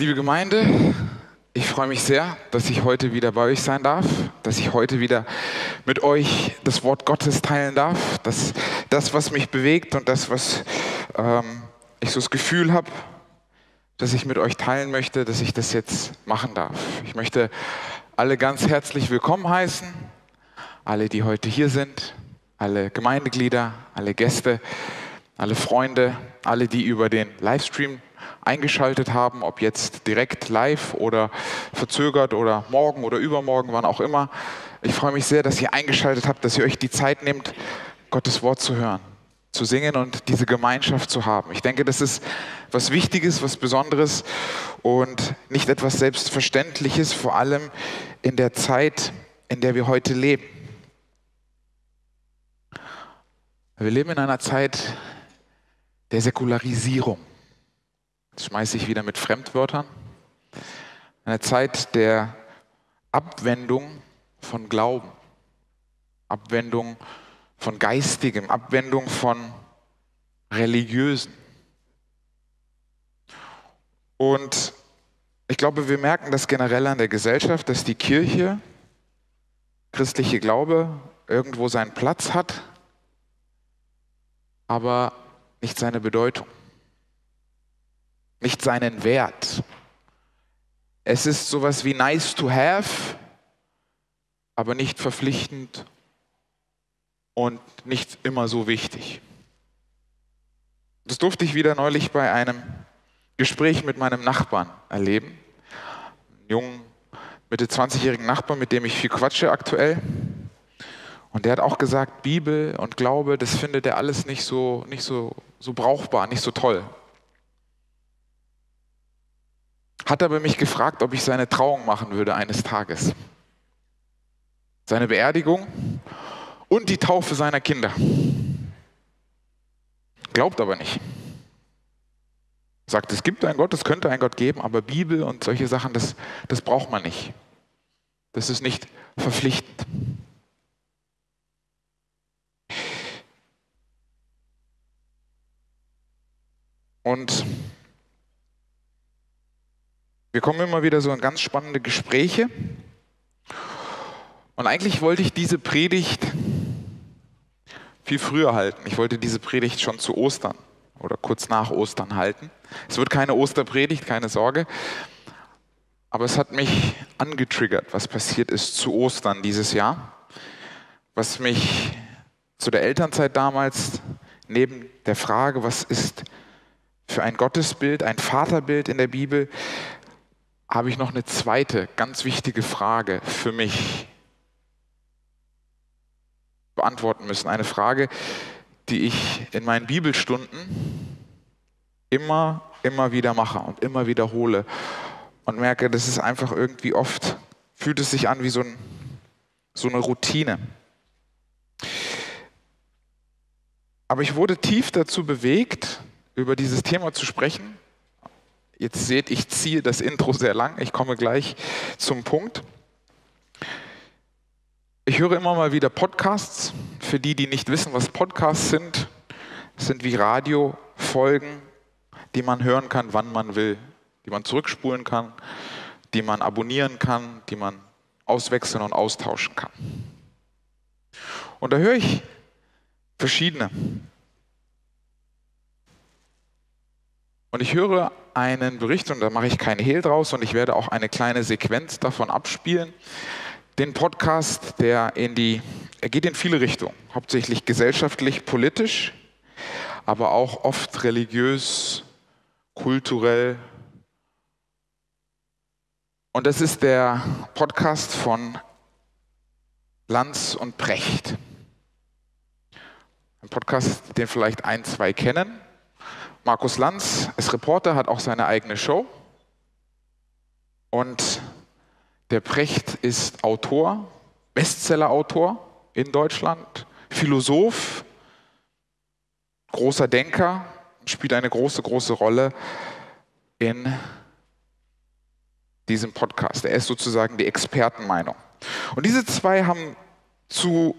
Liebe Gemeinde, ich freue mich sehr, dass ich heute wieder bei euch sein darf, dass ich heute wieder mit euch das Wort Gottes teilen darf, dass das, was mich bewegt und das, was ähm, ich so das Gefühl habe, dass ich mit euch teilen möchte, dass ich das jetzt machen darf. Ich möchte alle ganz herzlich willkommen heißen, alle, die heute hier sind, alle Gemeindeglieder, alle Gäste, alle Freunde, alle, die über den Livestream eingeschaltet haben, ob jetzt direkt live oder verzögert oder morgen oder übermorgen, wann auch immer. Ich freue mich sehr, dass ihr eingeschaltet habt, dass ihr euch die Zeit nehmt, Gottes Wort zu hören, zu singen und diese Gemeinschaft zu haben. Ich denke, das ist was Wichtiges, was Besonderes und nicht etwas Selbstverständliches, vor allem in der Zeit, in der wir heute leben. Wir leben in einer Zeit der Säkularisierung. Schmeiße ich wieder mit Fremdwörtern. Eine Zeit der Abwendung von Glauben, Abwendung von Geistigem, Abwendung von Religiösen. Und ich glaube, wir merken das generell an der Gesellschaft, dass die Kirche, christliche Glaube, irgendwo seinen Platz hat, aber nicht seine Bedeutung nicht seinen Wert. Es ist sowas wie nice to have, aber nicht verpflichtend und nicht immer so wichtig. Das durfte ich wieder neulich bei einem Gespräch mit meinem Nachbarn erleben. Einen jungen, Mitte 20-jährigen Nachbarn, mit dem ich viel quatsche aktuell. Und der hat auch gesagt, Bibel und Glaube, das findet er alles nicht so, nicht so, so brauchbar, nicht so toll. Hat aber mich gefragt, ob ich seine Trauung machen würde eines Tages. Seine Beerdigung und die Taufe seiner Kinder. Glaubt aber nicht. Sagt, es gibt einen Gott, es könnte einen Gott geben, aber Bibel und solche Sachen, das, das braucht man nicht. Das ist nicht verpflichtend. Und wir kommen immer wieder so in ganz spannende Gespräche. Und eigentlich wollte ich diese Predigt viel früher halten. Ich wollte diese Predigt schon zu Ostern oder kurz nach Ostern halten. Es wird keine Osterpredigt, keine Sorge. Aber es hat mich angetriggert, was passiert ist zu Ostern dieses Jahr. Was mich zu der Elternzeit damals neben der Frage, was ist für ein Gottesbild, ein Vaterbild in der Bibel, habe ich noch eine zweite ganz wichtige Frage für mich beantworten müssen. Eine Frage, die ich in meinen Bibelstunden immer, immer wieder mache und immer wiederhole und merke, das ist einfach irgendwie oft, fühlt es sich an wie so, ein, so eine Routine. Aber ich wurde tief dazu bewegt, über dieses Thema zu sprechen, Jetzt seht, ich ziehe das Intro sehr lang. Ich komme gleich zum Punkt. Ich höre immer mal wieder Podcasts. Für die, die nicht wissen, was Podcasts sind, sind wie Radiofolgen, die man hören kann, wann man will, die man zurückspulen kann, die man abonnieren kann, die man auswechseln und austauschen kann. Und da höre ich verschiedene. Und ich höre einen Bericht, und da mache ich keinen Hehl draus, und ich werde auch eine kleine Sequenz davon abspielen. Den Podcast, der in die, er geht in viele Richtungen, hauptsächlich gesellschaftlich, politisch, aber auch oft religiös, kulturell. Und das ist der Podcast von Lanz und Precht. Ein Podcast, den vielleicht ein, zwei kennen. Markus Lanz ist Reporter, hat auch seine eigene Show. Und der Precht ist Autor, Bestsellerautor in Deutschland, Philosoph, großer Denker, spielt eine große, große Rolle in diesem Podcast. Er ist sozusagen die Expertenmeinung. Und diese zwei haben zu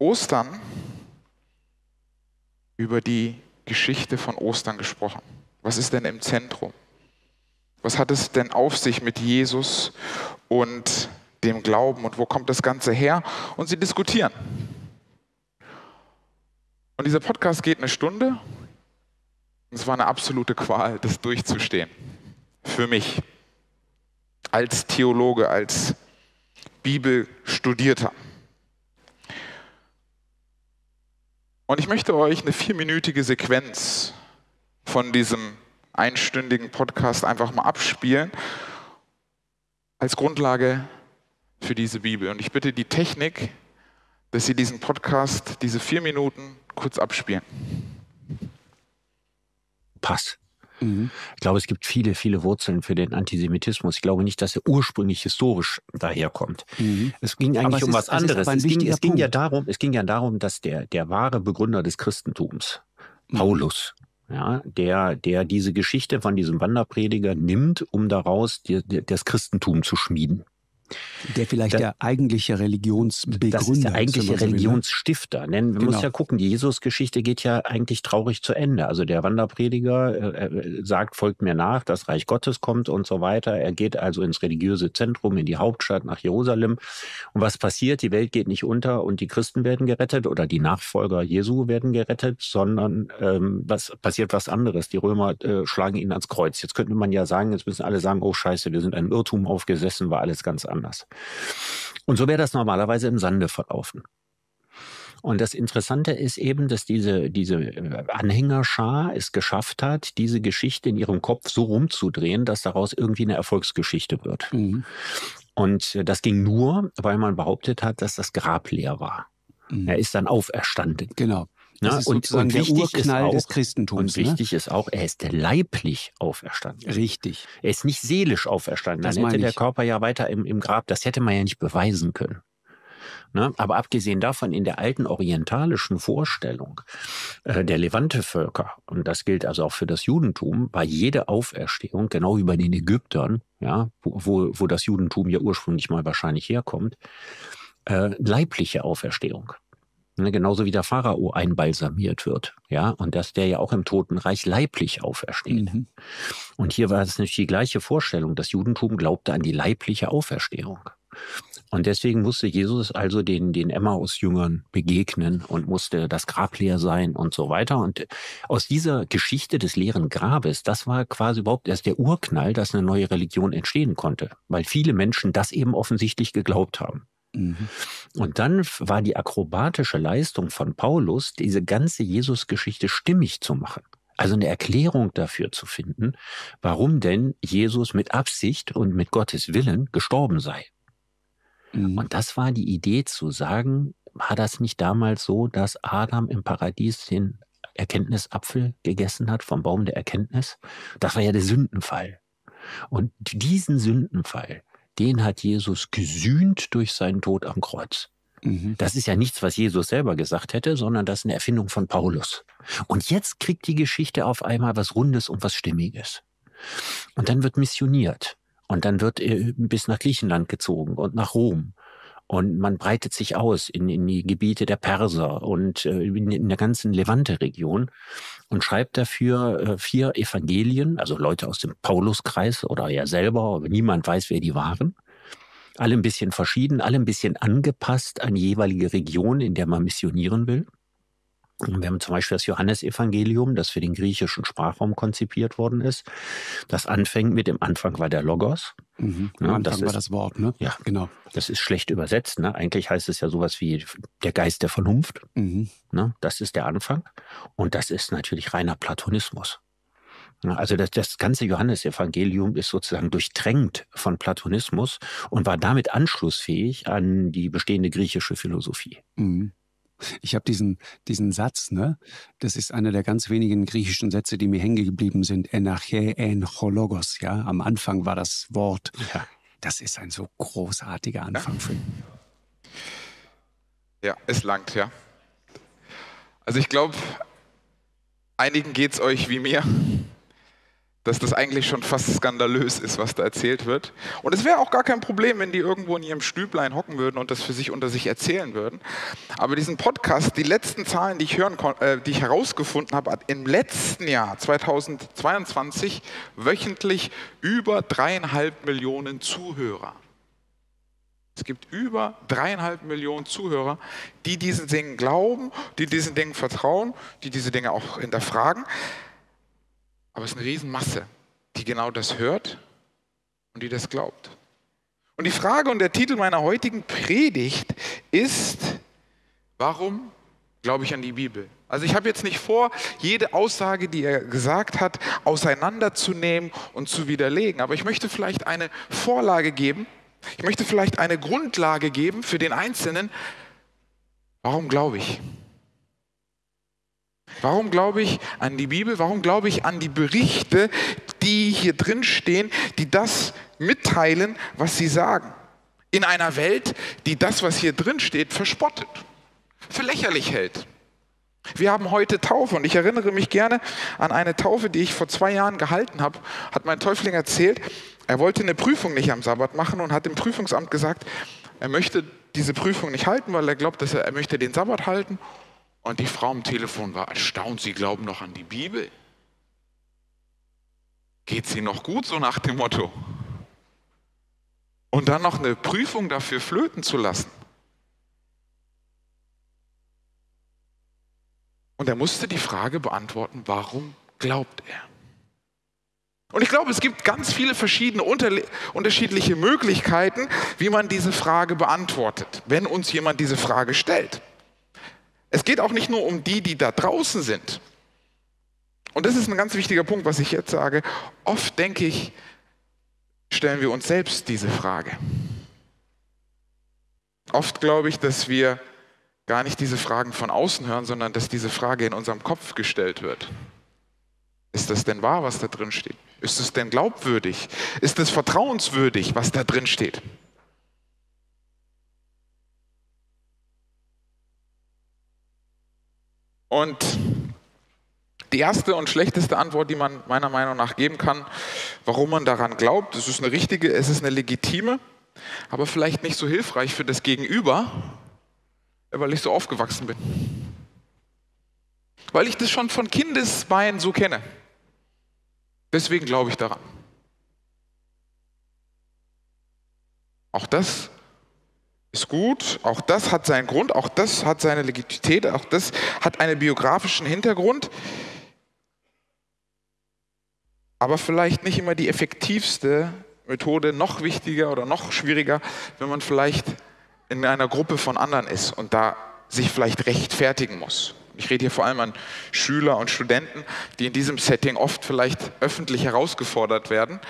Ostern über die Geschichte von Ostern gesprochen. Was ist denn im Zentrum? Was hat es denn auf sich mit Jesus und dem Glauben und wo kommt das Ganze her? Und sie diskutieren. Und dieser Podcast geht eine Stunde. Es war eine absolute Qual, das durchzustehen. Für mich. Als Theologe, als Bibelstudierter. Und ich möchte euch eine vierminütige Sequenz von diesem einstündigen Podcast einfach mal abspielen als Grundlage für diese Bibel. Und ich bitte die Technik, dass Sie diesen Podcast, diese vier Minuten kurz abspielen. Pass. Mhm. Ich glaube, es gibt viele, viele Wurzeln für den Antisemitismus. Ich glaube nicht, dass er ursprünglich historisch daherkommt. Mhm. Es ging eigentlich es um ist, was anderes. Es, ging, es ging, ja darum, es ging ja darum, dass der, der wahre Begründer des Christentums, mhm. Paulus, ja, der, der diese Geschichte von diesem Wanderprediger nimmt, um daraus die, die, das Christentum zu schmieden. Der vielleicht da, der eigentliche Religionsbegründer. Das ist der eigentliche Religionsstifter. Denn man genau. muss ja gucken, die Jesusgeschichte geht ja eigentlich traurig zu Ende. Also der Wanderprediger äh, äh, sagt, folgt mir nach, das Reich Gottes kommt und so weiter. Er geht also ins religiöse Zentrum, in die Hauptstadt, nach Jerusalem. Und was passiert? Die Welt geht nicht unter und die Christen werden gerettet oder die Nachfolger Jesu werden gerettet, sondern ähm, was passiert was anderes. Die Römer äh, schlagen ihn ans Kreuz. Jetzt könnte man ja sagen, jetzt müssen alle sagen, oh scheiße, wir sind einem Irrtum aufgesessen, war alles ganz anders. Und so wäre das normalerweise im Sande verlaufen. Und das Interessante ist eben, dass diese, diese äh, Anhängerschar es geschafft hat, diese Geschichte in ihrem Kopf so rumzudrehen, dass daraus irgendwie eine Erfolgsgeschichte wird. Mhm. Und äh, das ging nur, weil man behauptet hat, dass das Grab leer war. Mhm. Er ist dann auferstanden. Genau. Das ist und, und der Urknall auch, des Christentums. Und ne? wichtig ne? ist auch, er ist leiblich auferstanden. Richtig. Er ist nicht seelisch auferstanden. Das Dann hätte der Körper ja weiter im, im Grab, das hätte man ja nicht beweisen können. Ne? Aber abgesehen davon, in der alten orientalischen Vorstellung äh, der Levante-Völker, und das gilt also auch für das Judentum, war jede Auferstehung, genau wie bei den Ägyptern, ja, wo, wo das Judentum ja ursprünglich mal wahrscheinlich herkommt, äh, leibliche Auferstehung. Ne, genauso wie der Pharao einbalsamiert wird, ja, und dass der ja auch im Totenreich leiblich aufersteht. Mhm. Und hier war es natürlich die gleiche Vorstellung. Das Judentum glaubte an die leibliche Auferstehung. Und deswegen musste Jesus also den, den Emmaus-Jüngern begegnen und musste das Grab leer sein und so weiter. Und aus dieser Geschichte des leeren Grabes, das war quasi überhaupt erst der Urknall, dass eine neue Religion entstehen konnte, weil viele Menschen das eben offensichtlich geglaubt haben. Mhm. Und dann war die akrobatische Leistung von Paulus, diese ganze Jesus-Geschichte stimmig zu machen. Also eine Erklärung dafür zu finden, warum denn Jesus mit Absicht und mit Gottes Willen gestorben sei. Mhm. Und das war die Idee zu sagen, war das nicht damals so, dass Adam im Paradies den Erkenntnisapfel gegessen hat vom Baum der Erkenntnis? Das war ja der Sündenfall. Und diesen Sündenfall, den hat Jesus gesühnt durch seinen Tod am Kreuz. Mhm. Das ist ja nichts, was Jesus selber gesagt hätte, sondern das ist eine Erfindung von Paulus. Und jetzt kriegt die Geschichte auf einmal was Rundes und was Stimmiges. Und dann wird missioniert. Und dann wird er bis nach Griechenland gezogen und nach Rom. Und man breitet sich aus in, in die Gebiete der Perser und äh, in, der ganzen Levante-Region und schreibt dafür äh, vier Evangelien, also Leute aus dem Pauluskreis oder er selber, aber niemand weiß, wer die waren. Alle ein bisschen verschieden, alle ein bisschen angepasst an die jeweilige Region, in der man missionieren will. Wir haben zum Beispiel das Johannesevangelium, das für den griechischen Sprachraum konzipiert worden ist. Das anfängt mit dem Anfang war der Logos. Mhm. Am ja, Anfang das war ist, das Wort, ne? Ja, genau. Das ist schlecht übersetzt. Ne? Eigentlich heißt es ja sowas wie der Geist der Vernunft. Mhm. Ne? Das ist der Anfang. Und das ist natürlich reiner Platonismus. Also das, das ganze Johannesevangelium ist sozusagen durchtränkt von Platonismus und war damit anschlussfähig an die bestehende griechische Philosophie. Mhm. Ich habe diesen, diesen Satz, ne? Das ist einer der ganz wenigen griechischen Sätze, die mir hängen geblieben sind. Enache en chologos, ja. Am Anfang war das Wort. Ja. Das ist ein so großartiger Anfang ja. für ihn. Ja, es langt, ja. Also ich glaube, einigen geht es euch wie mir. Dass das eigentlich schon fast skandalös ist, was da erzählt wird. Und es wäre auch gar kein Problem, wenn die irgendwo in ihrem Stüblein hocken würden und das für sich unter sich erzählen würden. Aber diesen Podcast, die letzten Zahlen, die ich, hören, äh, die ich herausgefunden habe, hat im letzten Jahr, 2022, wöchentlich über dreieinhalb Millionen Zuhörer. Es gibt über dreieinhalb Millionen Zuhörer, die diesen Dingen glauben, die diesen Dingen vertrauen, die diese Dinge auch hinterfragen. Aber es ist eine Riesenmasse, die genau das hört und die das glaubt. Und die Frage und der Titel meiner heutigen Predigt ist, warum glaube ich an die Bibel? Also ich habe jetzt nicht vor, jede Aussage, die er gesagt hat, auseinanderzunehmen und zu widerlegen, aber ich möchte vielleicht eine Vorlage geben, ich möchte vielleicht eine Grundlage geben für den Einzelnen, warum glaube ich? Warum glaube ich an die Bibel? Warum glaube ich an die Berichte, die hier drin stehen, die das mitteilen, was sie sagen? In einer Welt, die das, was hier drin steht, verspottet, für lächerlich hält. Wir haben heute Taufe und ich erinnere mich gerne an eine Taufe, die ich vor zwei Jahren gehalten habe, hat mein Täufling erzählt. Er wollte eine Prüfung nicht am Sabbat machen und hat dem Prüfungsamt gesagt, er möchte diese Prüfung nicht halten, weil er glaubt, dass er, er möchte den Sabbat halten und die Frau am Telefon war erstaunt, sie glauben noch an die Bibel. Geht sie noch gut, so nach dem Motto? Und dann noch eine Prüfung dafür flöten zu lassen. Und er musste die Frage beantworten, warum glaubt er? Und ich glaube, es gibt ganz viele verschiedene unterschiedliche Möglichkeiten, wie man diese Frage beantwortet, wenn uns jemand diese Frage stellt. Es geht auch nicht nur um die, die da draußen sind. Und das ist ein ganz wichtiger Punkt, was ich jetzt sage. Oft denke ich, stellen wir uns selbst diese Frage. Oft glaube ich, dass wir gar nicht diese Fragen von außen hören, sondern dass diese Frage in unserem Kopf gestellt wird. Ist das denn wahr, was da drin steht? Ist es denn glaubwürdig? Ist es vertrauenswürdig, was da drin steht? Und die erste und schlechteste Antwort, die man meiner Meinung nach geben kann, warum man daran glaubt, es ist eine richtige, es ist eine legitime, aber vielleicht nicht so hilfreich für das Gegenüber, weil ich so aufgewachsen bin. Weil ich das schon von Kindesbeinen so kenne. Deswegen glaube ich daran. Auch das ist gut, auch das hat seinen Grund, auch das hat seine Legitimität, auch das hat einen biografischen Hintergrund, aber vielleicht nicht immer die effektivste Methode, noch wichtiger oder noch schwieriger, wenn man vielleicht in einer Gruppe von anderen ist und da sich vielleicht rechtfertigen muss. Ich rede hier vor allem an Schüler und Studenten, die in diesem Setting oft vielleicht öffentlich herausgefordert werden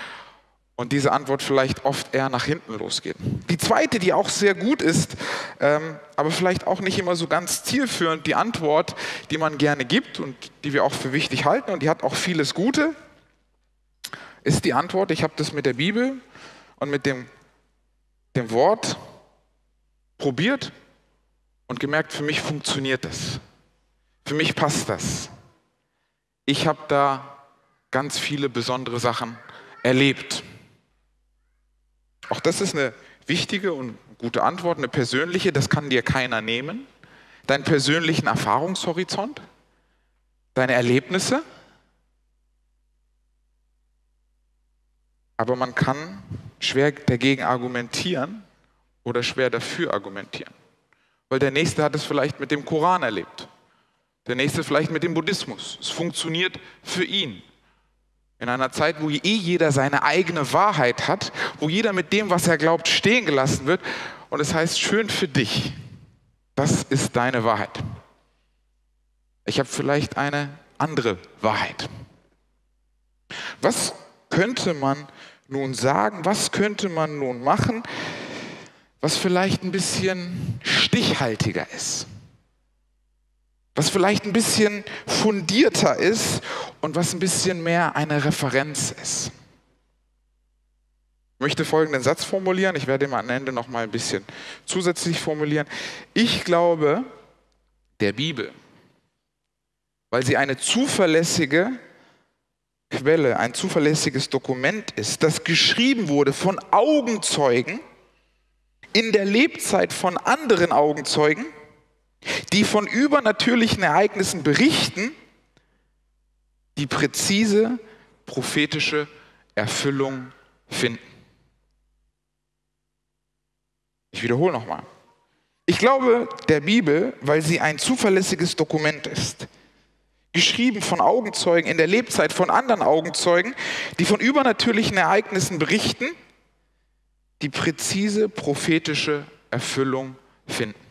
und diese Antwort vielleicht oft eher nach hinten losgeht. Die zweite, die auch sehr gut ist, ähm, aber vielleicht auch nicht immer so ganz zielführend, die Antwort, die man gerne gibt und die wir auch für wichtig halten und die hat auch vieles Gute, ist die Antwort, ich habe das mit der Bibel und mit dem, dem Wort probiert und gemerkt, für mich funktioniert das. Für mich passt das. Ich habe da ganz viele besondere Sachen erlebt. Auch das ist eine wichtige und gute Antwort, eine persönliche, das kann dir keiner nehmen. Deinen persönlichen Erfahrungshorizont, deine Erlebnisse. Aber man kann schwer dagegen argumentieren oder schwer dafür argumentieren. Weil der Nächste hat es vielleicht mit dem Koran erlebt. Der Nächste vielleicht mit dem Buddhismus. Es funktioniert für ihn. In einer Zeit, wo eh jeder seine eigene Wahrheit hat, wo jeder mit dem, was er glaubt, stehen gelassen wird. Und es heißt, schön für dich. Das ist deine Wahrheit. Ich habe vielleicht eine andere Wahrheit. Was könnte man nun sagen? Was könnte man nun machen, was vielleicht ein bisschen stichhaltiger ist? Was vielleicht ein bisschen fundierter ist und was ein bisschen mehr eine Referenz ist. Ich möchte folgenden Satz formulieren, ich werde ihn am Ende noch mal ein bisschen zusätzlich formulieren. Ich glaube der Bibel, weil sie eine zuverlässige Quelle, ein zuverlässiges Dokument ist, das geschrieben wurde von Augenzeugen in der Lebzeit von anderen Augenzeugen, die von übernatürlichen Ereignissen berichten, die präzise prophetische Erfüllung finden. Ich wiederhole nochmal. Ich glaube der Bibel, weil sie ein zuverlässiges Dokument ist geschrieben von Augenzeugen in der Lebzeit von anderen Augenzeugen, die von übernatürlichen Ereignissen berichten, die präzise prophetische Erfüllung finden.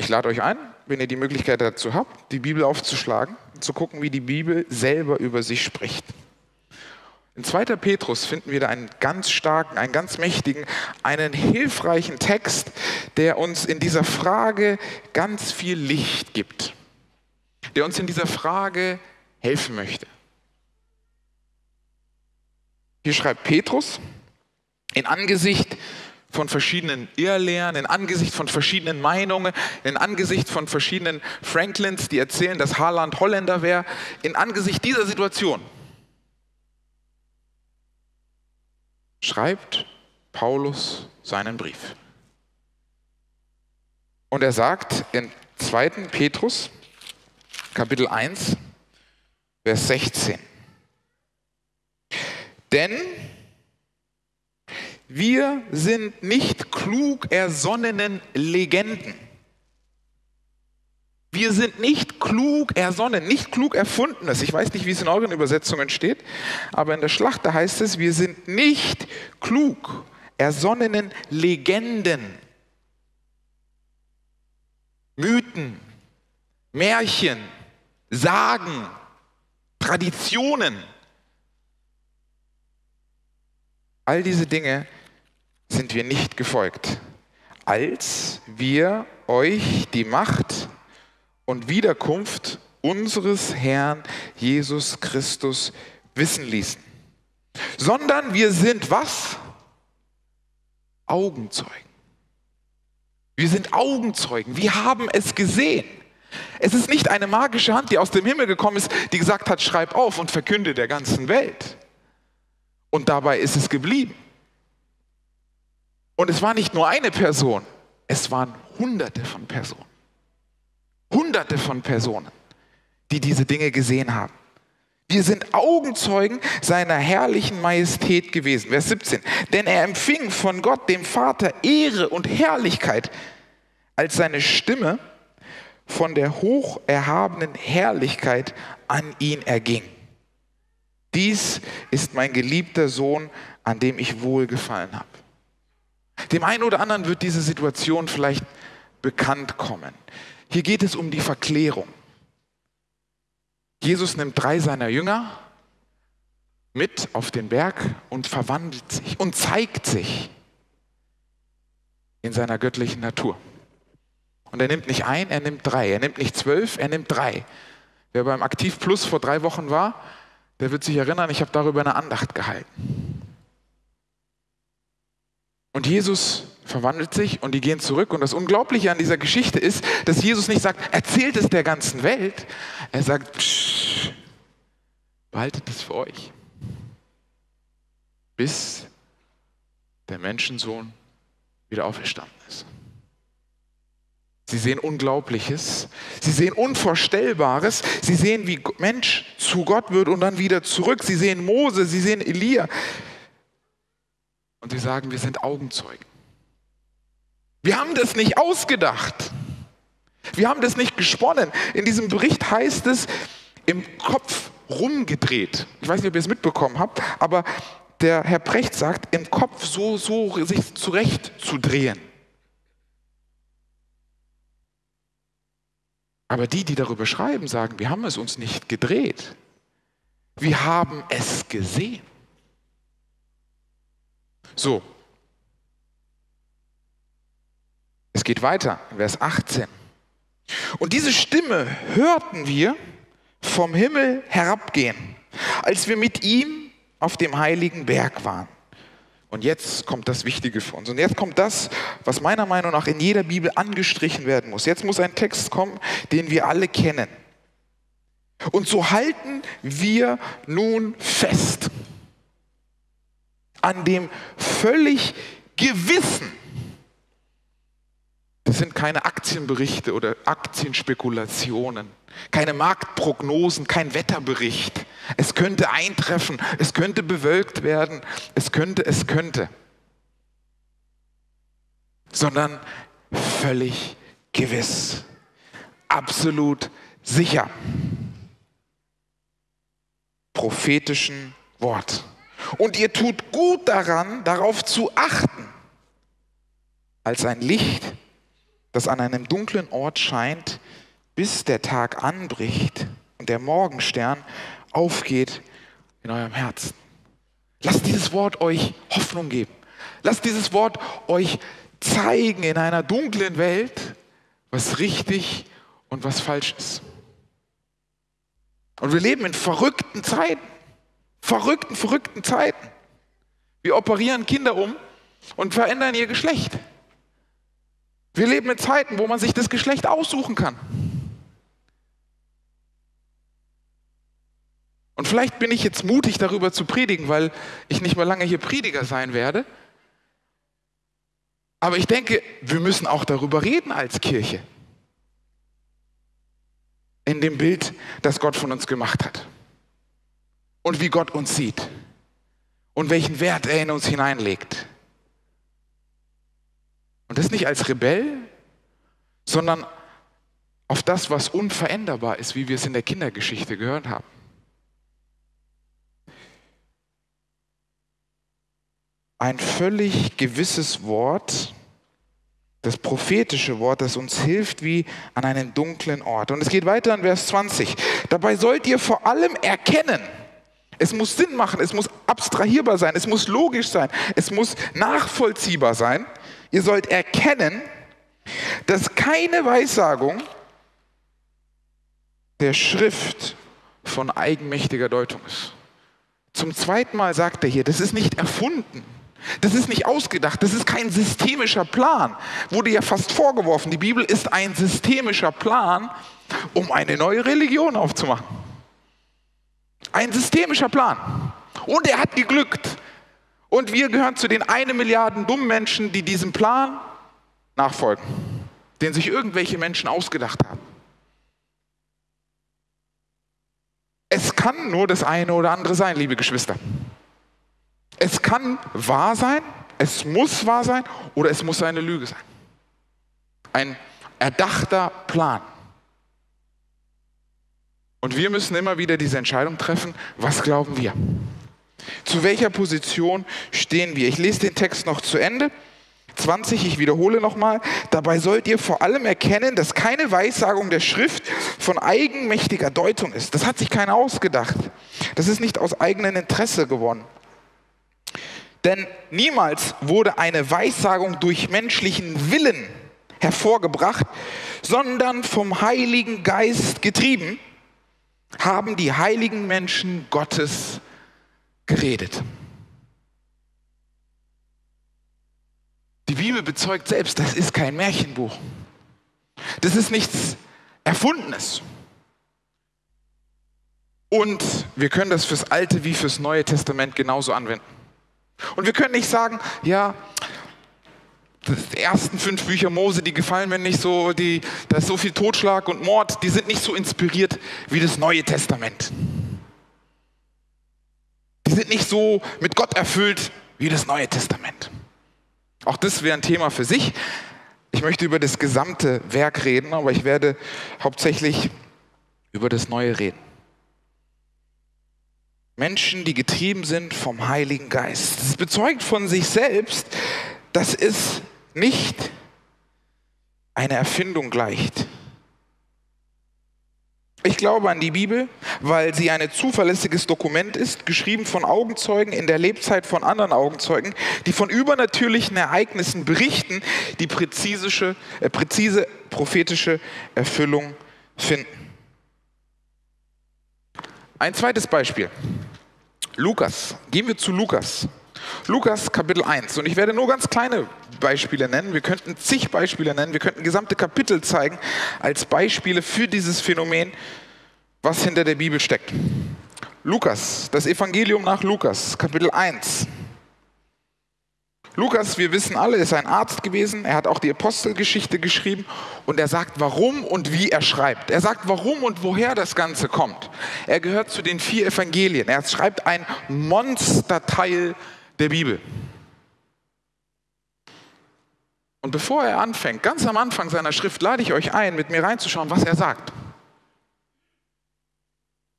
Ich lade euch ein, wenn ihr die Möglichkeit dazu habt, die Bibel aufzuschlagen zu gucken, wie die Bibel selber über sich spricht. In 2. Petrus finden wir da einen ganz starken, einen ganz mächtigen, einen hilfreichen Text, der uns in dieser Frage ganz viel Licht gibt, der uns in dieser Frage helfen möchte. Hier schreibt Petrus, in Angesicht von verschiedenen Irrlehren, in Angesicht von verschiedenen Meinungen, in Angesicht von verschiedenen Franklins, die erzählen, dass Haaland Holländer wäre, in Angesicht dieser Situation schreibt Paulus seinen Brief. Und er sagt in 2. Petrus, Kapitel 1, Vers 16, denn wir sind nicht klug ersonnenen Legenden wir sind nicht klug ersonnen, nicht klug erfundenes. Ich weiß nicht, wie es in euren Übersetzungen steht, aber in der Schlachter heißt es, wir sind nicht klug ersonnenen Legenden, Mythen, Märchen, Sagen, Traditionen. All diese Dinge sind wir nicht gefolgt, als wir euch die Macht und Wiederkunft unseres Herrn Jesus Christus wissen ließen. Sondern wir sind was? Augenzeugen. Wir sind Augenzeugen. Wir haben es gesehen. Es ist nicht eine magische Hand, die aus dem Himmel gekommen ist, die gesagt hat, schreib auf und verkünde der ganzen Welt. Und dabei ist es geblieben. Und es war nicht nur eine Person, es waren hunderte von Personen. Hunderte von Personen, die diese Dinge gesehen haben. Wir sind Augenzeugen seiner herrlichen Majestät gewesen. Vers 17. Denn er empfing von Gott, dem Vater, Ehre und Herrlichkeit, als seine Stimme von der hocherhabenen Herrlichkeit an ihn erging. Dies ist mein geliebter Sohn, an dem ich wohlgefallen habe. Dem einen oder anderen wird diese Situation vielleicht bekannt kommen. Hier geht es um die Verklärung. Jesus nimmt drei seiner Jünger mit auf den Berg und verwandelt sich und zeigt sich in seiner göttlichen Natur. Und er nimmt nicht ein, er nimmt drei. Er nimmt nicht zwölf, er nimmt drei. Wer beim Aktiv Plus vor drei Wochen war, der wird sich erinnern, ich habe darüber eine Andacht gehalten. Und Jesus verwandelt sich und die gehen zurück. Und das Unglaubliche an dieser Geschichte ist, dass Jesus nicht sagt, erzählt es der ganzen Welt. Er sagt, behaltet es für euch. Bis der Menschensohn wieder auferstanden ist. Sie sehen Unglaubliches, sie sehen Unvorstellbares, sie sehen, wie Mensch zu Gott wird und dann wieder zurück. Sie sehen Mose, sie sehen Elia. Und sie sagen, wir sind Augenzeugen. Wir haben das nicht ausgedacht. Wir haben das nicht gesponnen. In diesem Bericht heißt es, im Kopf rumgedreht. Ich weiß nicht, ob ihr es mitbekommen habt, aber der Herr Precht sagt, im Kopf so, so sich zurecht zu drehen. Aber die, die darüber schreiben, sagen, wir haben es uns nicht gedreht. Wir haben es gesehen. So, Es geht weiter, Vers 18. Und diese Stimme hörten wir vom Himmel herabgehen, als wir mit ihm auf dem heiligen Berg waren. Und jetzt kommt das Wichtige für uns. Und jetzt kommt das, was meiner Meinung nach in jeder Bibel angestrichen werden muss. Jetzt muss ein Text kommen, den wir alle kennen. Und so halten wir nun fest an dem völlig Gewissen. Das sind keine Aktienberichte oder Aktienspekulationen, keine Marktprognosen, kein Wetterbericht. Es könnte eintreffen, es könnte bewölkt werden, es könnte, es könnte. Sondern völlig gewiss, absolut sicher. Prophetischen Wort. Und ihr tut gut daran, darauf zu achten, als ein Licht, das an einem dunklen Ort scheint, bis der Tag anbricht und der Morgenstern aufgeht in eurem Herzen. Lasst dieses Wort euch Hoffnung geben. Lasst dieses Wort euch zeigen in einer dunklen Welt, was richtig und was falsch ist. Und wir leben in verrückten Zeiten. Verrückten, verrückten Zeiten. Wir operieren Kinder um und verändern ihr Geschlecht. Wir leben in Zeiten, wo man sich das Geschlecht aussuchen kann. Und vielleicht bin ich jetzt mutig darüber zu predigen, weil ich nicht mehr lange hier Prediger sein werde. Aber ich denke, wir müssen auch darüber reden als Kirche. In dem Bild, das Gott von uns gemacht hat. Und wie Gott uns sieht. Und welchen Wert er in uns hineinlegt. Und das nicht als Rebell, sondern auf das, was unveränderbar ist, wie wir es in der Kindergeschichte gehört haben. ein völlig gewisses Wort, das prophetische Wort, das uns hilft wie an einem dunklen Ort. Und es geht weiter in Vers 20. Dabei sollt ihr vor allem erkennen, es muss Sinn machen, es muss abstrahierbar sein, es muss logisch sein, es muss nachvollziehbar sein. Ihr sollt erkennen, dass keine Weissagung der Schrift von eigenmächtiger Deutung ist. Zum zweiten Mal sagt er hier, das ist nicht erfunden. Das ist nicht ausgedacht, das ist kein systemischer Plan. Wurde ja fast vorgeworfen, die Bibel ist ein systemischer Plan, um eine neue Religion aufzumachen. Ein systemischer Plan. Und er hat geglückt. Und wir gehören zu den eine Milliarden dummen Menschen, die diesem Plan nachfolgen, den sich irgendwelche Menschen ausgedacht haben. Es kann nur das eine oder andere sein, liebe Geschwister. Es kann wahr sein, es muss wahr sein oder es muss eine Lüge sein. Ein erdachter Plan. Und wir müssen immer wieder diese Entscheidung treffen, was glauben wir? Zu welcher Position stehen wir? Ich lese den Text noch zu Ende. 20, ich wiederhole nochmal, dabei sollt ihr vor allem erkennen, dass keine Weissagung der Schrift von eigenmächtiger Deutung ist. Das hat sich keiner ausgedacht. Das ist nicht aus eigenem Interesse gewonnen. Denn niemals wurde eine Weissagung durch menschlichen Willen hervorgebracht, sondern vom Heiligen Geist getrieben, haben die heiligen Menschen Gottes geredet. Die Bibel bezeugt selbst, das ist kein Märchenbuch. Das ist nichts Erfundenes. Und wir können das fürs Alte wie fürs Neue Testament genauso anwenden. Und wir können nicht sagen, ja, die ersten fünf Bücher Mose, die gefallen mir nicht so, die, da ist so viel Totschlag und Mord, die sind nicht so inspiriert wie das Neue Testament. Die sind nicht so mit Gott erfüllt wie das Neue Testament. Auch das wäre ein Thema für sich. Ich möchte über das gesamte Werk reden, aber ich werde hauptsächlich über das Neue reden. Menschen, die getrieben sind vom Heiligen Geist. Das bezeugt von sich selbst, dass es nicht eine Erfindung gleicht. Ich glaube an die Bibel, weil sie ein zuverlässiges Dokument ist, geschrieben von Augenzeugen in der Lebzeit von anderen Augenzeugen, die von übernatürlichen Ereignissen berichten, die präzise, äh, präzise prophetische Erfüllung finden. Ein zweites Beispiel. Lukas. Gehen wir zu Lukas. Lukas Kapitel 1. Und ich werde nur ganz kleine Beispiele nennen. Wir könnten zig Beispiele nennen. Wir könnten gesamte Kapitel zeigen als Beispiele für dieses Phänomen, was hinter der Bibel steckt. Lukas, das Evangelium nach Lukas, Kapitel 1. Lukas, wir wissen alle, ist ein Arzt gewesen. Er hat auch die Apostelgeschichte geschrieben und er sagt, warum und wie er schreibt. Er sagt, warum und woher das Ganze kommt. Er gehört zu den vier Evangelien. Er schreibt ein Monsterteil der Bibel. Und bevor er anfängt, ganz am Anfang seiner Schrift, lade ich euch ein, mit mir reinzuschauen, was er sagt.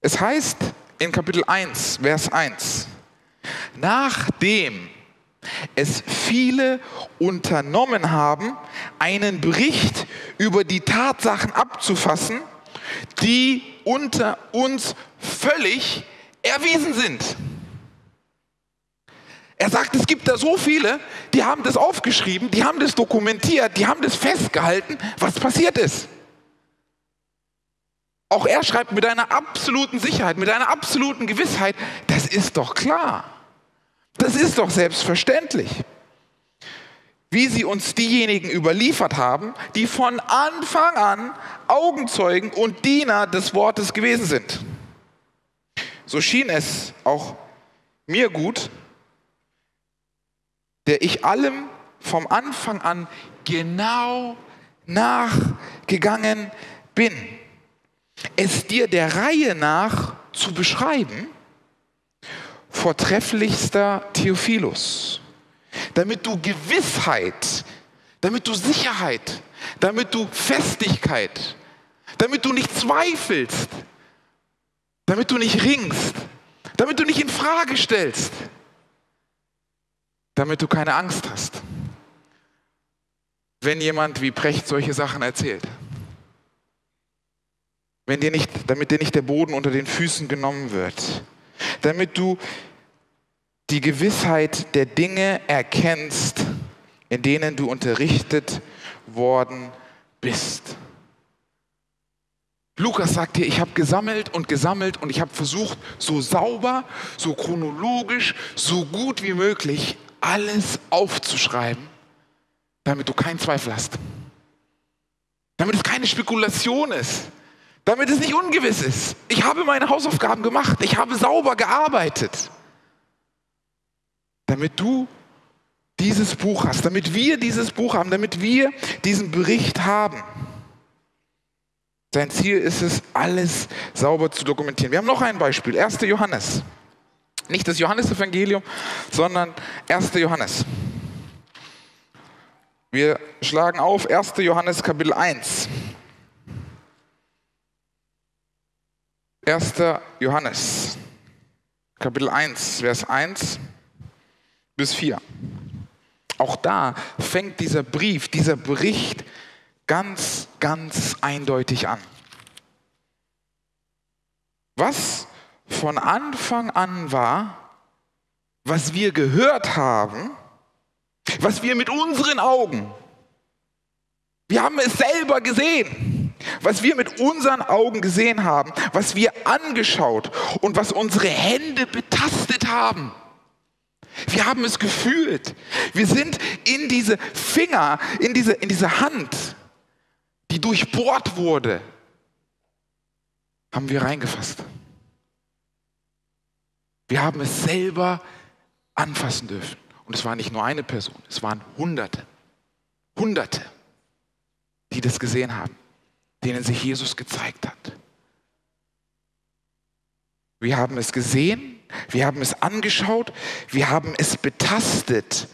Es heißt in Kapitel 1, Vers 1, nachdem es viele unternommen haben, einen Bericht über die Tatsachen abzufassen, die unter uns völlig erwiesen sind. Er sagt, es gibt da so viele, die haben das aufgeschrieben, die haben das dokumentiert, die haben das festgehalten, was passiert ist. Auch er schreibt mit einer absoluten Sicherheit, mit einer absoluten Gewissheit, das ist doch klar. Das ist doch selbstverständlich. Wie sie uns diejenigen überliefert haben, die von Anfang an Augenzeugen und Diener des Wortes gewesen sind. So schien es auch mir gut, der ich allem vom Anfang an genau nachgegangen bin. Es dir der Reihe nach zu beschreiben, vortrefflichster Theophilus, damit du Gewissheit, damit du Sicherheit, damit du Festigkeit, damit du nicht zweifelst, damit du nicht ringst, damit du nicht in Frage stellst, damit du keine Angst hast, wenn jemand wie Precht solche Sachen erzählt. Wenn dir nicht, damit dir nicht der Boden unter den Füßen genommen wird, damit du die Gewissheit der Dinge erkennst, in denen du unterrichtet worden bist. Lukas sagt hier, ich habe gesammelt und gesammelt und ich habe versucht, so sauber, so chronologisch, so gut wie möglich alles aufzuschreiben, damit du keinen Zweifel hast. Damit es keine Spekulation ist. Damit es nicht ungewiss ist. Ich habe meine Hausaufgaben gemacht. Ich habe sauber gearbeitet. Damit du dieses Buch hast, damit wir dieses Buch haben, damit wir diesen Bericht haben. Sein Ziel ist es, alles sauber zu dokumentieren. Wir haben noch ein Beispiel, 1. Johannes. Nicht das Johannesevangelium, sondern 1. Johannes. Wir schlagen auf 1. Johannes Kapitel 1. 1. Johannes Kapitel 1, Vers 1 bis 4. Auch da fängt dieser Brief, dieser Bericht ganz, ganz eindeutig an. Was von Anfang an war, was wir gehört haben, was wir mit unseren Augen, wir haben es selber gesehen, was wir mit unseren Augen gesehen haben, was wir angeschaut und was unsere Hände betastet haben. Wir haben es gefühlt. Wir sind in diese Finger, in diese, in diese Hand, die durchbohrt wurde, haben wir reingefasst. Wir haben es selber anfassen dürfen. Und es war nicht nur eine Person, es waren Hunderte. Hunderte, die das gesehen haben, denen sich Jesus gezeigt hat. Wir haben es gesehen, wir haben es angeschaut, wir haben es betastet,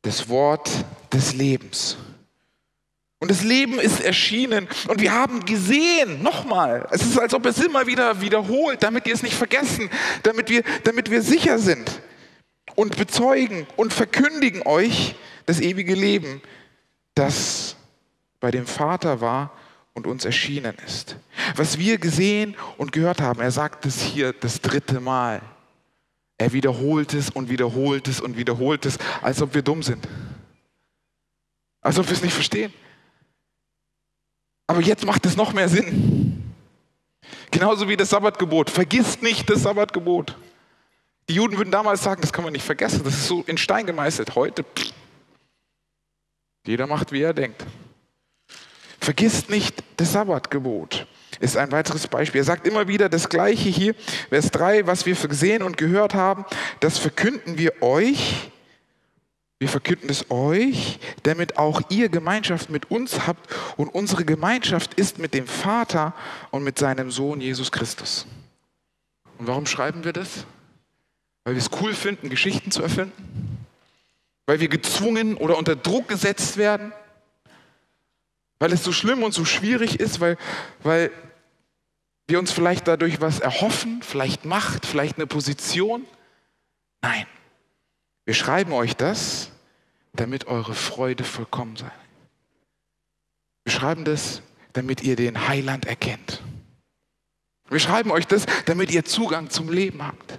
das Wort des Lebens. Und das Leben ist erschienen und wir haben gesehen, nochmal, es ist, als ob es immer wieder wiederholt, damit wir es nicht vergessen, damit wir, damit wir sicher sind und bezeugen und verkündigen euch das ewige Leben, das bei dem Vater war und uns erschienen ist. Was wir gesehen und gehört haben, er sagt es hier das dritte Mal. Er wiederholt es und wiederholt es und wiederholt es, als ob wir dumm sind. Als ob wir es nicht verstehen. Aber jetzt macht es noch mehr Sinn. Genauso wie das Sabbatgebot. Vergiss nicht das Sabbatgebot. Die Juden würden damals sagen, das kann man nicht vergessen, das ist so in Stein gemeißelt. Heute, pff, jeder macht, wie er denkt. Vergisst nicht das Sabbatgebot. Ist ein weiteres Beispiel. Er sagt immer wieder das Gleiche hier, Vers 3, was wir gesehen und gehört haben, das verkünden wir euch. Wir verkünden es euch, damit auch ihr Gemeinschaft mit uns habt. Und unsere Gemeinschaft ist mit dem Vater und mit seinem Sohn Jesus Christus. Und warum schreiben wir das? Weil wir es cool finden, Geschichten zu erfinden? Weil wir gezwungen oder unter Druck gesetzt werden? Weil es so schlimm und so schwierig ist, weil, weil wir uns vielleicht dadurch was erhoffen, vielleicht Macht, vielleicht eine Position? Nein, wir schreiben euch das, damit eure Freude vollkommen sei. Wir schreiben das, damit ihr den Heiland erkennt. Wir schreiben euch das, damit ihr Zugang zum Leben habt.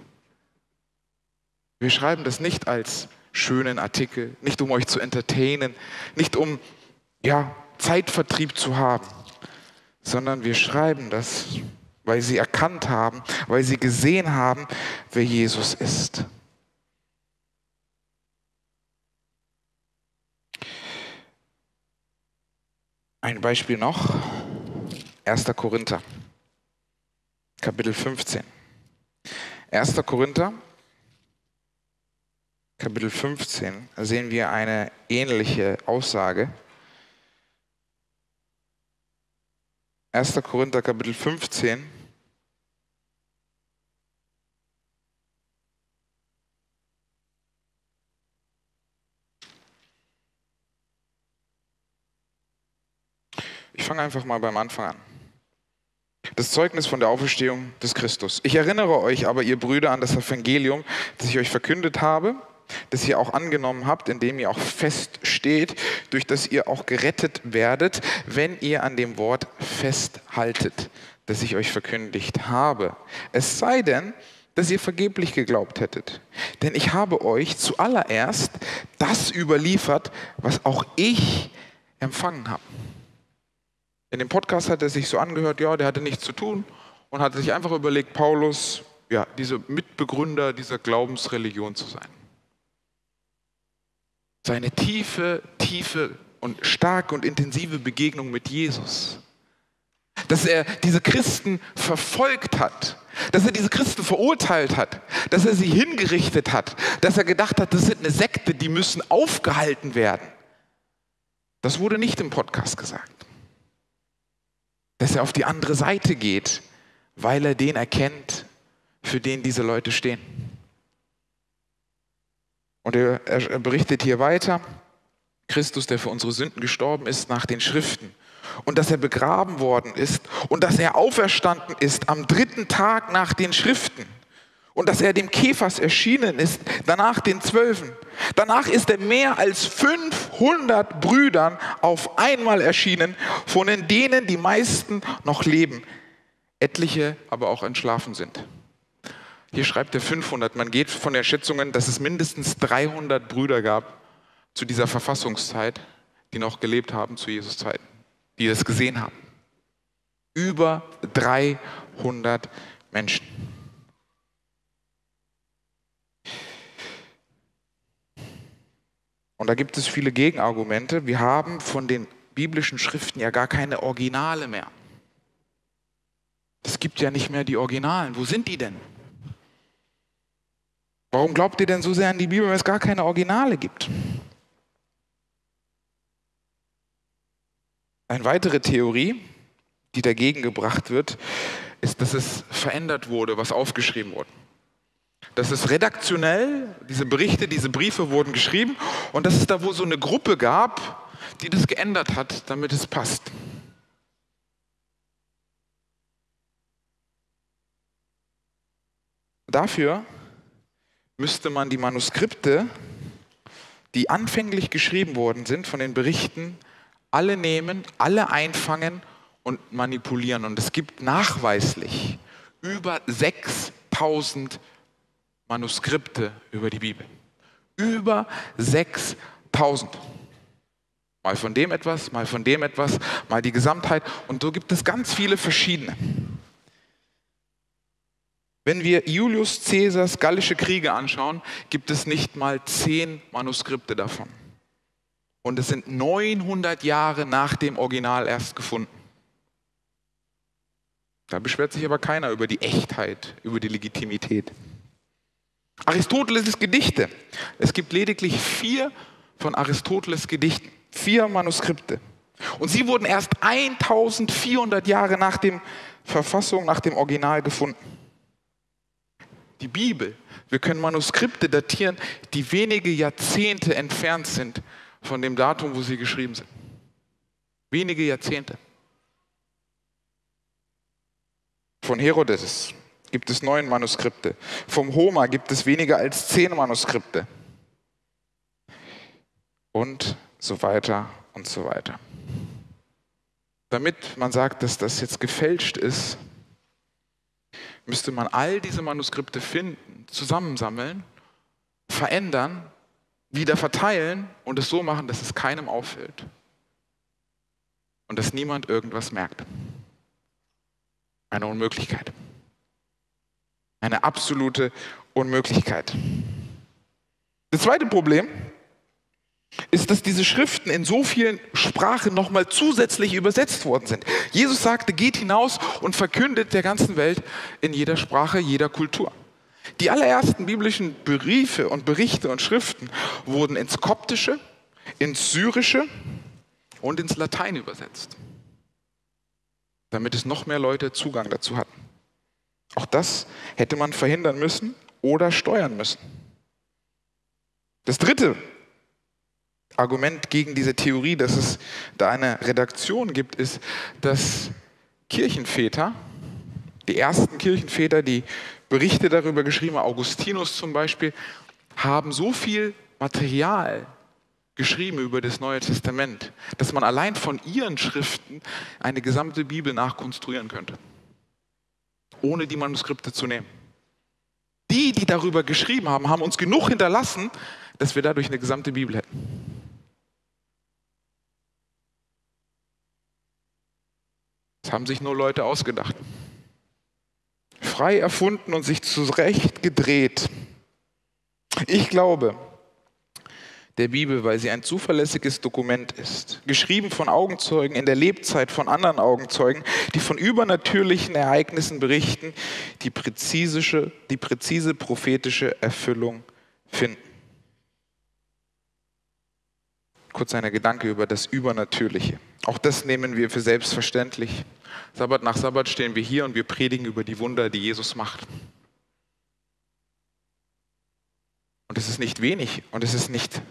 Wir schreiben das nicht als schönen Artikel, nicht um euch zu entertainen, nicht um ja, Zeitvertrieb zu haben, sondern wir schreiben das, weil sie erkannt haben, weil sie gesehen haben, wer Jesus ist. Ein Beispiel noch, 1. Korinther. Kapitel 15. 1. Korinther, Kapitel 15, da sehen wir eine ähnliche Aussage. 1. Korinther, Kapitel 15. Ich fange einfach mal beim Anfang an das Zeugnis von der Auferstehung des Christus. Ich erinnere euch aber, ihr Brüder, an das Evangelium, das ich euch verkündet habe, das ihr auch angenommen habt, in dem ihr auch feststeht, durch das ihr auch gerettet werdet, wenn ihr an dem Wort festhaltet, das ich euch verkündigt habe. Es sei denn, dass ihr vergeblich geglaubt hättet. Denn ich habe euch zuallererst das überliefert, was auch ich empfangen habe. In dem Podcast hat er sich so angehört, ja, der hatte nichts zu tun und hat sich einfach überlegt, Paulus, ja, dieser Mitbegründer dieser Glaubensreligion zu sein. Seine tiefe, tiefe und starke und intensive Begegnung mit Jesus. Dass er diese Christen verfolgt hat, dass er diese Christen verurteilt hat, dass er sie hingerichtet hat, dass er gedacht hat, das sind eine Sekte, die müssen aufgehalten werden. Das wurde nicht im Podcast gesagt dass er auf die andere Seite geht, weil er den erkennt, für den diese Leute stehen. Und er, er, berichtet hier weiter, Christus, der für unsere Sünden gestorben ist nach den Schriften und dass er begraben worden ist und dass er auferstanden ist am dritten Tag nach den Schriften und dass er dem Käfers erschienen ist, danach den Zwölfen. Danach ist er mehr als 500 Brüdern auf einmal erschienen, von denen die meisten noch leben, etliche aber auch entschlafen sind. Hier schreibt er 500. Man geht von den Schätzungen, dass es mindestens 300 Brüder gab zu dieser Verfassungszeit, die noch gelebt haben zu Jesus Zeiten, die das gesehen haben. Über 300 Menschen. Und da gibt es viele Gegenargumente. Wir haben von den biblischen Schriften ja gar keine Originale mehr. Es gibt ja nicht mehr die Originalen. Wo sind die denn? Warum glaubt ihr denn so sehr an die Bibel, wenn es gar keine Originale gibt? Eine weitere Theorie, die dagegen gebracht wird, ist, dass es verändert wurde, was aufgeschrieben wurde. Das ist redaktionell, diese Berichte, diese Briefe wurden geschrieben und dass es da wohl so eine Gruppe gab, die das geändert hat, damit es passt. Dafür müsste man die Manuskripte, die anfänglich geschrieben worden sind von den Berichten, alle nehmen, alle einfangen und manipulieren. Und es gibt nachweislich über 6000 Manuskripte über die Bibel. Über 6000. Mal von dem etwas, mal von dem etwas, mal die Gesamtheit. Und so gibt es ganz viele verschiedene. Wenn wir Julius Caesars gallische Kriege anschauen, gibt es nicht mal zehn Manuskripte davon. Und es sind 900 Jahre nach dem Original erst gefunden. Da beschwert sich aber keiner über die Echtheit, über die Legitimität. Aristoteles' Gedichte. Es gibt lediglich vier von Aristoteles Gedichten, vier Manuskripte. Und sie wurden erst 1400 Jahre nach der Verfassung, nach dem Original gefunden. Die Bibel, wir können Manuskripte datieren, die wenige Jahrzehnte entfernt sind von dem Datum, wo sie geschrieben sind. Wenige Jahrzehnte. Von Herodes gibt es neun Manuskripte. Vom Homer gibt es weniger als zehn Manuskripte. Und so weiter und so weiter. Damit man sagt, dass das jetzt gefälscht ist, müsste man all diese Manuskripte finden, zusammensammeln, verändern, wieder verteilen und es so machen, dass es keinem auffällt und dass niemand irgendwas merkt. Eine Unmöglichkeit. Eine absolute Unmöglichkeit. Das zweite Problem ist, dass diese Schriften in so vielen Sprachen nochmal zusätzlich übersetzt worden sind. Jesus sagte, geht hinaus und verkündet der ganzen Welt in jeder Sprache, jeder Kultur. Die allerersten biblischen Briefe und Berichte und Schriften wurden ins Koptische, ins Syrische und ins Latein übersetzt damit es noch mehr Leute Zugang dazu hatten. Auch das hätte man verhindern müssen oder steuern müssen. Das dritte Argument gegen diese Theorie, dass es da eine Redaktion gibt, ist, dass Kirchenväter, die ersten Kirchenväter, die Berichte darüber geschrieben haben, Augustinus zum Beispiel, haben so viel Material geschrieben über das Neue Testament, dass man allein von ihren Schriften eine gesamte Bibel nachkonstruieren könnte, ohne die Manuskripte zu nehmen. Die, die darüber geschrieben haben, haben uns genug hinterlassen, dass wir dadurch eine gesamte Bibel hätten. Das haben sich nur Leute ausgedacht. Frei erfunden und sich zurecht gedreht. Ich glaube, der Bibel, weil sie ein zuverlässiges Dokument ist, geschrieben von Augenzeugen in der Lebzeit von anderen Augenzeugen, die von übernatürlichen Ereignissen berichten, die präzise, die präzise prophetische Erfüllung finden. Kurz ein Gedanke über das Übernatürliche. Auch das nehmen wir für selbstverständlich. Sabbat nach Sabbat stehen wir hier und wir predigen über die Wunder, die Jesus macht. Und es ist nicht wenig und es ist nicht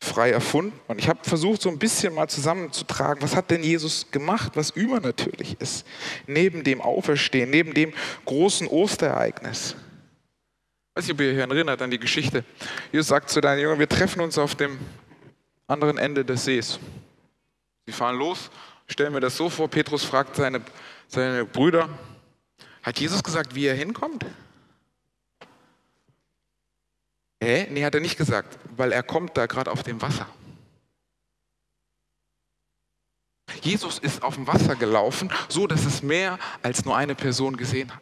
frei erfunden. Und ich habe versucht, so ein bisschen mal zusammenzutragen, was hat denn Jesus gemacht, was übernatürlich ist, neben dem Auferstehen, neben dem großen Osterereignis. Ich weiß nicht, ob ihr euch erinnert an die Geschichte. Jesus sagt zu deinen Jüngern, wir treffen uns auf dem anderen Ende des Sees. Sie fahren los, stellen mir das so vor, Petrus fragt seine, seine Brüder, hat Jesus gesagt, wie er hinkommt? Hä? Nee, hat er nicht gesagt, weil er kommt da gerade auf dem Wasser. Jesus ist auf dem Wasser gelaufen, so dass es mehr als nur eine Person gesehen hat.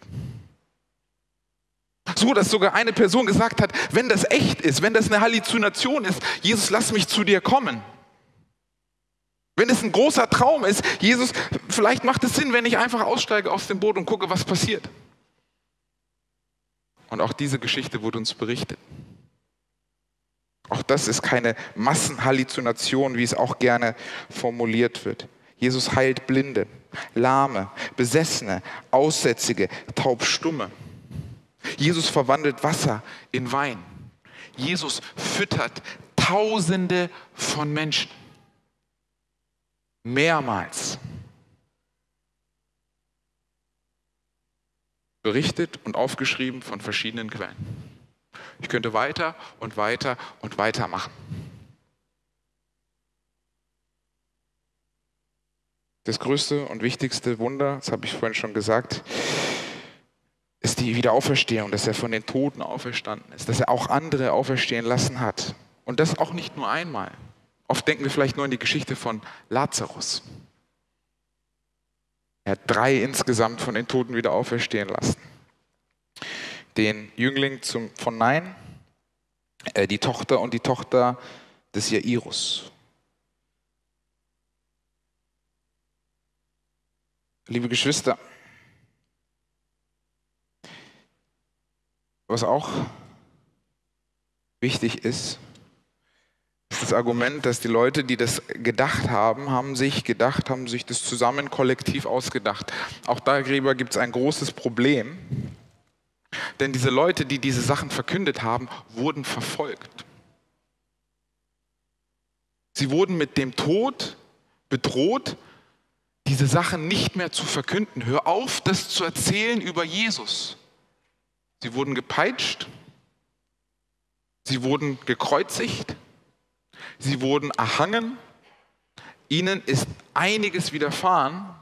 So dass sogar eine Person gesagt hat, wenn das echt ist, wenn das eine Halluzination ist, Jesus, lass mich zu dir kommen. Wenn es ein großer Traum ist, Jesus, vielleicht macht es Sinn, wenn ich einfach aussteige aus dem Boot und gucke, was passiert. Und auch diese Geschichte wurde uns berichtet. Auch das ist keine Massenhalluzination, wie es auch gerne formuliert wird. Jesus heilt Blinde, Lahme, Besessene, Aussätzige, Taubstumme. Jesus verwandelt Wasser in Wein. Jesus füttert Tausende von Menschen. Mehrmals. Berichtet und aufgeschrieben von verschiedenen Quellen. Ich könnte weiter und weiter und weiter machen. Das größte und wichtigste Wunder, das habe ich vorhin schon gesagt, ist die Wiederauferstehung, dass er von den Toten auferstanden ist, dass er auch andere auferstehen lassen hat. Und das auch nicht nur einmal. Oft denken wir vielleicht nur an die Geschichte von Lazarus. Er hat drei insgesamt von den Toten wieder auferstehen lassen. Den Jüngling zum, von Nein, äh, die Tochter und die Tochter des Jairus. Liebe Geschwister, was auch wichtig ist, ist das Argument, dass die Leute, die das gedacht haben, haben sich gedacht, haben sich das zusammen kollektiv ausgedacht. Auch darüber gibt es ein großes Problem, denn diese Leute, die diese Sachen verkündet haben, wurden verfolgt. Sie wurden mit dem Tod bedroht, diese Sachen nicht mehr zu verkünden. Hör auf, das zu erzählen über Jesus. Sie wurden gepeitscht, sie wurden gekreuzigt, sie wurden erhangen, ihnen ist einiges widerfahren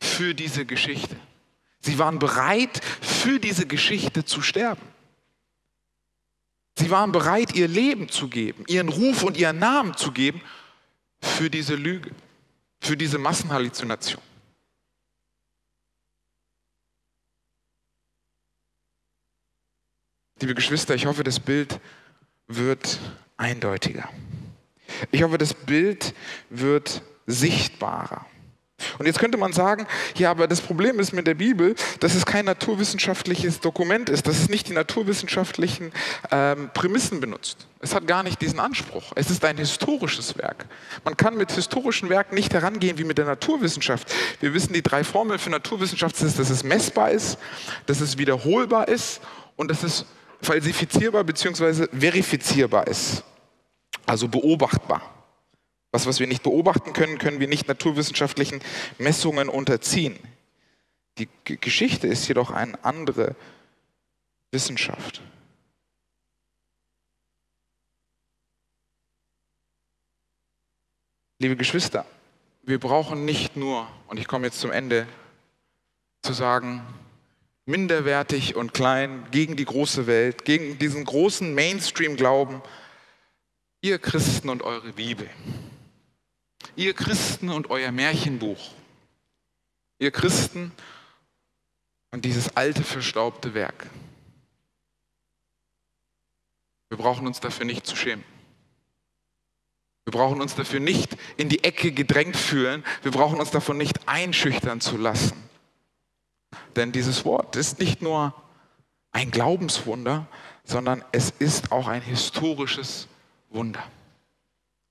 für diese Geschichte. Sie waren bereit, für diese Geschichte zu sterben. Sie waren bereit, ihr Leben zu geben, ihren Ruf und ihren Namen zu geben für diese Lüge, für diese Massenhalluzination. Liebe Geschwister, ich hoffe, das Bild wird eindeutiger. Ich hoffe, das Bild wird sichtbarer. Und jetzt könnte man sagen, ja, aber das Problem ist mit der Bibel, dass es kein naturwissenschaftliches Dokument ist, dass es nicht die naturwissenschaftlichen ähm, Prämissen benutzt. Es hat gar nicht diesen Anspruch. Es ist ein historisches Werk. Man kann mit historischen Werken nicht herangehen wie mit der Naturwissenschaft. Wir wissen, die drei Formeln für Naturwissenschaft sind, dass es messbar ist, dass es wiederholbar ist und dass es falsifizierbar bzw. verifizierbar ist. Also beobachtbar. Was, was wir nicht beobachten können, können wir nicht naturwissenschaftlichen Messungen unterziehen. Die G Geschichte ist jedoch eine andere Wissenschaft. Liebe Geschwister, wir brauchen nicht nur, und ich komme jetzt zum Ende, zu sagen, minderwertig und klein gegen die große Welt, gegen diesen großen Mainstream-Glauben, ihr Christen und eure Bibel. Ihr Christen und euer Märchenbuch. Ihr Christen und dieses alte, verstaubte Werk. Wir brauchen uns dafür nicht zu schämen. Wir brauchen uns dafür nicht in die Ecke gedrängt fühlen. Wir brauchen uns davon nicht einschüchtern zu lassen. Denn dieses Wort ist nicht nur ein Glaubenswunder, sondern es ist auch ein historisches Wunder.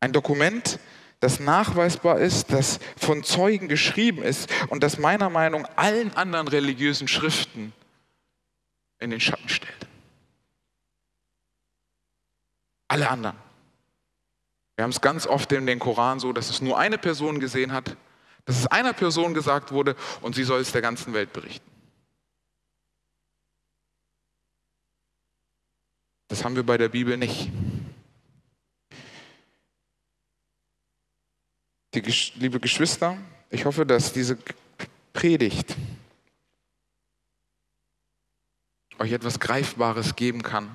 Ein Dokument, das nachweisbar ist, das von Zeugen geschrieben ist und das meiner Meinung nach allen anderen religiösen Schriften in den Schatten stellt. Alle anderen. Wir haben es ganz oft in den Koran so, dass es nur eine Person gesehen hat, dass es einer Person gesagt wurde und sie soll es der ganzen Welt berichten. Das haben wir bei der Bibel nicht. Die, liebe Geschwister, ich hoffe, dass diese Predigt euch etwas Greifbares geben kann.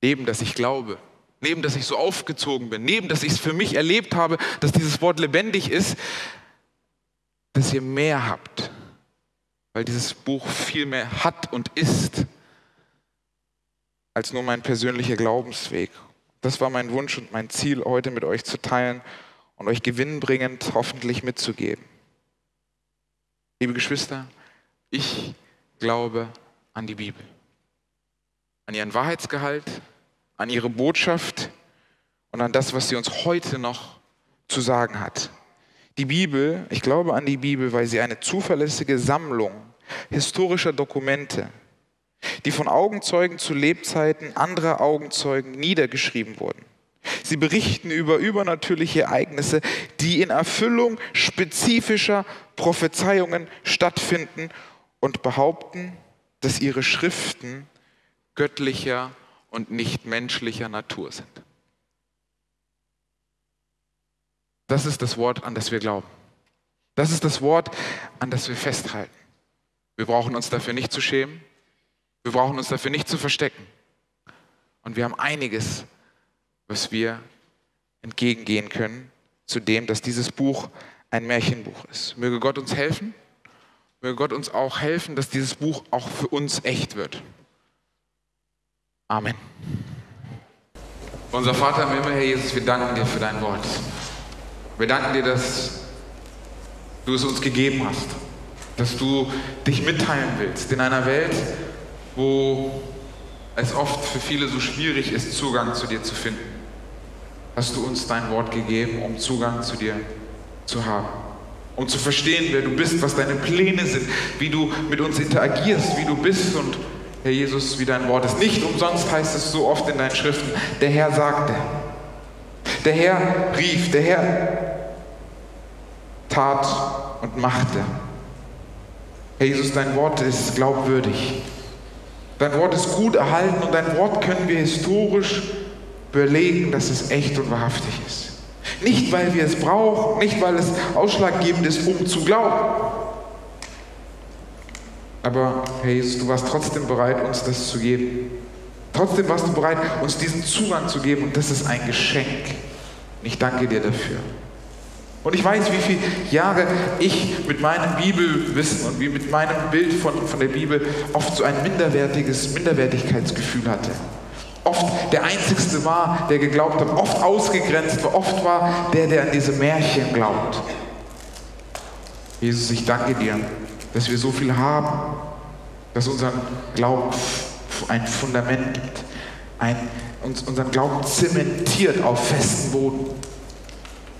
Neben, dass ich glaube, neben, dass ich so aufgezogen bin, neben, dass ich es für mich erlebt habe, dass dieses Wort lebendig ist, dass ihr mehr habt, weil dieses Buch viel mehr hat und ist als nur mein persönlicher Glaubensweg. Das war mein Wunsch und mein Ziel, heute mit euch zu teilen und euch gewinnbringend hoffentlich mitzugeben. Liebe Geschwister, ich glaube an die Bibel, an ihren Wahrheitsgehalt, an ihre Botschaft und an das, was sie uns heute noch zu sagen hat. Die Bibel, ich glaube an die Bibel, weil sie eine zuverlässige Sammlung historischer Dokumente die von Augenzeugen zu Lebzeiten anderer Augenzeugen niedergeschrieben wurden. Sie berichten über übernatürliche Ereignisse, die in Erfüllung spezifischer Prophezeiungen stattfinden und behaupten, dass ihre Schriften göttlicher und nicht menschlicher Natur sind. Das ist das Wort, an das wir glauben. Das ist das Wort, an das wir festhalten. Wir brauchen uns dafür nicht zu schämen. Wir brauchen uns dafür nicht zu verstecken. Und wir haben einiges, was wir entgegengehen können zu dem, dass dieses Buch ein Märchenbuch ist. Möge Gott uns helfen Möge Gott uns auch helfen, dass dieses Buch auch für uns echt wird. Amen. Unser Vater im Himmel, Herr Jesus, wir danken dir für dein Wort. Wir danken dir, dass du es uns gegeben hast, dass du dich mitteilen willst in einer Welt, wo es oft für viele so schwierig ist, Zugang zu dir zu finden. Hast du uns dein Wort gegeben, um Zugang zu dir zu haben, um zu verstehen, wer du bist, was deine Pläne sind, wie du mit uns interagierst, wie du bist und Herr Jesus, wie dein Wort ist. Nicht umsonst heißt es so oft in deinen Schriften, der Herr sagte, der Herr rief, der Herr tat und machte. Herr Jesus, dein Wort ist glaubwürdig. Dein Wort ist gut erhalten und dein Wort können wir historisch belegen, dass es echt und wahrhaftig ist. Nicht, weil wir es brauchen, nicht, weil es ausschlaggebend ist, um zu glauben. Aber Herr Jesus, du warst trotzdem bereit, uns das zu geben. Trotzdem warst du bereit, uns diesen Zugang zu geben und das ist ein Geschenk. Ich danke dir dafür. Und ich weiß, wie viele Jahre ich mit meinem Bibelwissen und wie mit meinem Bild von, von der Bibel oft so ein minderwertiges Minderwertigkeitsgefühl hatte. Oft der Einzigste war, der geglaubt hat, oft ausgegrenzt war, oft war der, der an diese Märchen glaubt. Jesus, ich danke dir, dass wir so viel haben, dass unseren Glauben ein Fundament gibt, ein, uns, unseren Glauben zementiert auf festen Boden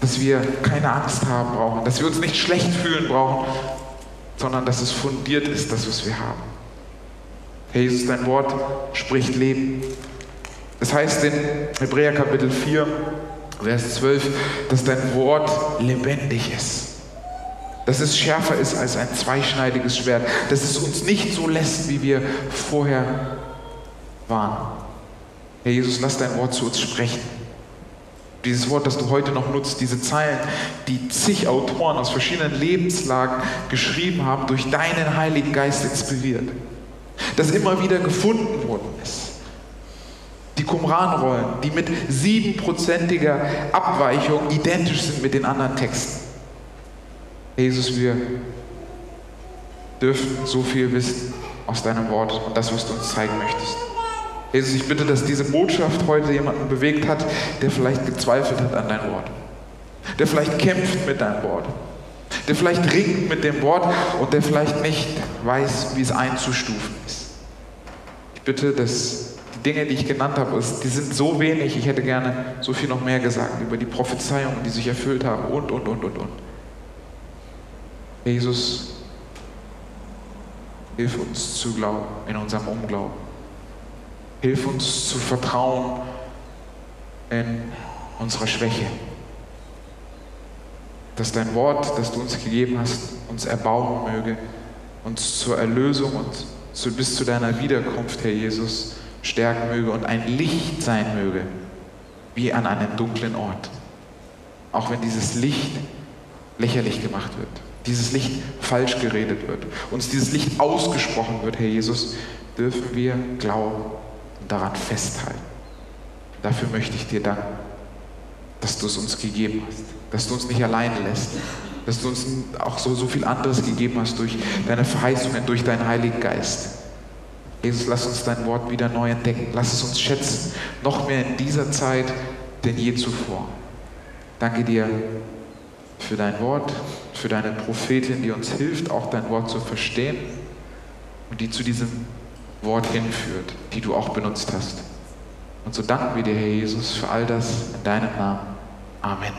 dass wir keine Angst haben brauchen, dass wir uns nicht schlecht fühlen brauchen, sondern dass es fundiert ist, das, was wir haben. Herr Jesus, dein Wort spricht Leben. Es heißt in Hebräer Kapitel 4, Vers 12, dass dein Wort lebendig ist. Dass es schärfer ist als ein zweischneidiges Schwert. Dass es uns nicht so lässt, wie wir vorher waren. Herr Jesus, lass dein Wort zu uns sprechen. Dieses Wort, das du heute noch nutzt, diese Zeilen, die zig Autoren aus verschiedenen Lebenslagen geschrieben haben, durch deinen Heiligen Geist inspiriert. Das immer wieder gefunden worden ist. Die Qumran-Rollen, die mit siebenprozentiger Abweichung identisch sind mit den anderen Texten. Jesus, wir dürfen so viel wissen aus deinem Wort und das, was du uns zeigen möchtest. Jesus, ich bitte, dass diese Botschaft heute jemanden bewegt hat, der vielleicht gezweifelt hat an dein Wort. Der vielleicht kämpft mit deinem Wort. Der vielleicht ringt mit dem Wort und der vielleicht nicht weiß, wie es einzustufen ist. Ich bitte, dass die Dinge, die ich genannt habe, die sind so wenig, ich hätte gerne so viel noch mehr gesagt über die Prophezeiungen, die sich erfüllt haben und, und, und, und, und. Jesus, hilf uns zu glauben in unserem Unglauben. Hilf uns zu vertrauen in unserer Schwäche. Dass dein Wort, das du uns gegeben hast, uns erbauen möge, uns zur Erlösung und zu, bis zu deiner Wiederkunft, Herr Jesus, stärken möge und ein Licht sein möge, wie an einem dunklen Ort. Auch wenn dieses Licht lächerlich gemacht wird, dieses Licht falsch geredet wird, uns dieses Licht ausgesprochen wird, Herr Jesus, dürfen wir glauben daran festhalten. Dafür möchte ich dir danken, dass du es uns gegeben hast, dass du uns nicht alleine lässt, dass du uns auch so, so viel anderes gegeben hast durch deine Verheißungen, durch deinen Heiligen Geist. Jesus, lass uns dein Wort wieder neu entdecken. Lass es uns schätzen, noch mehr in dieser Zeit denn je zuvor. Danke dir für dein Wort, für deine Prophetin, die uns hilft, auch dein Wort zu verstehen und die zu diesem Wort hinführt, die du auch benutzt hast. Und so danken wir dir, Herr Jesus, für all das in deinem Namen. Amen.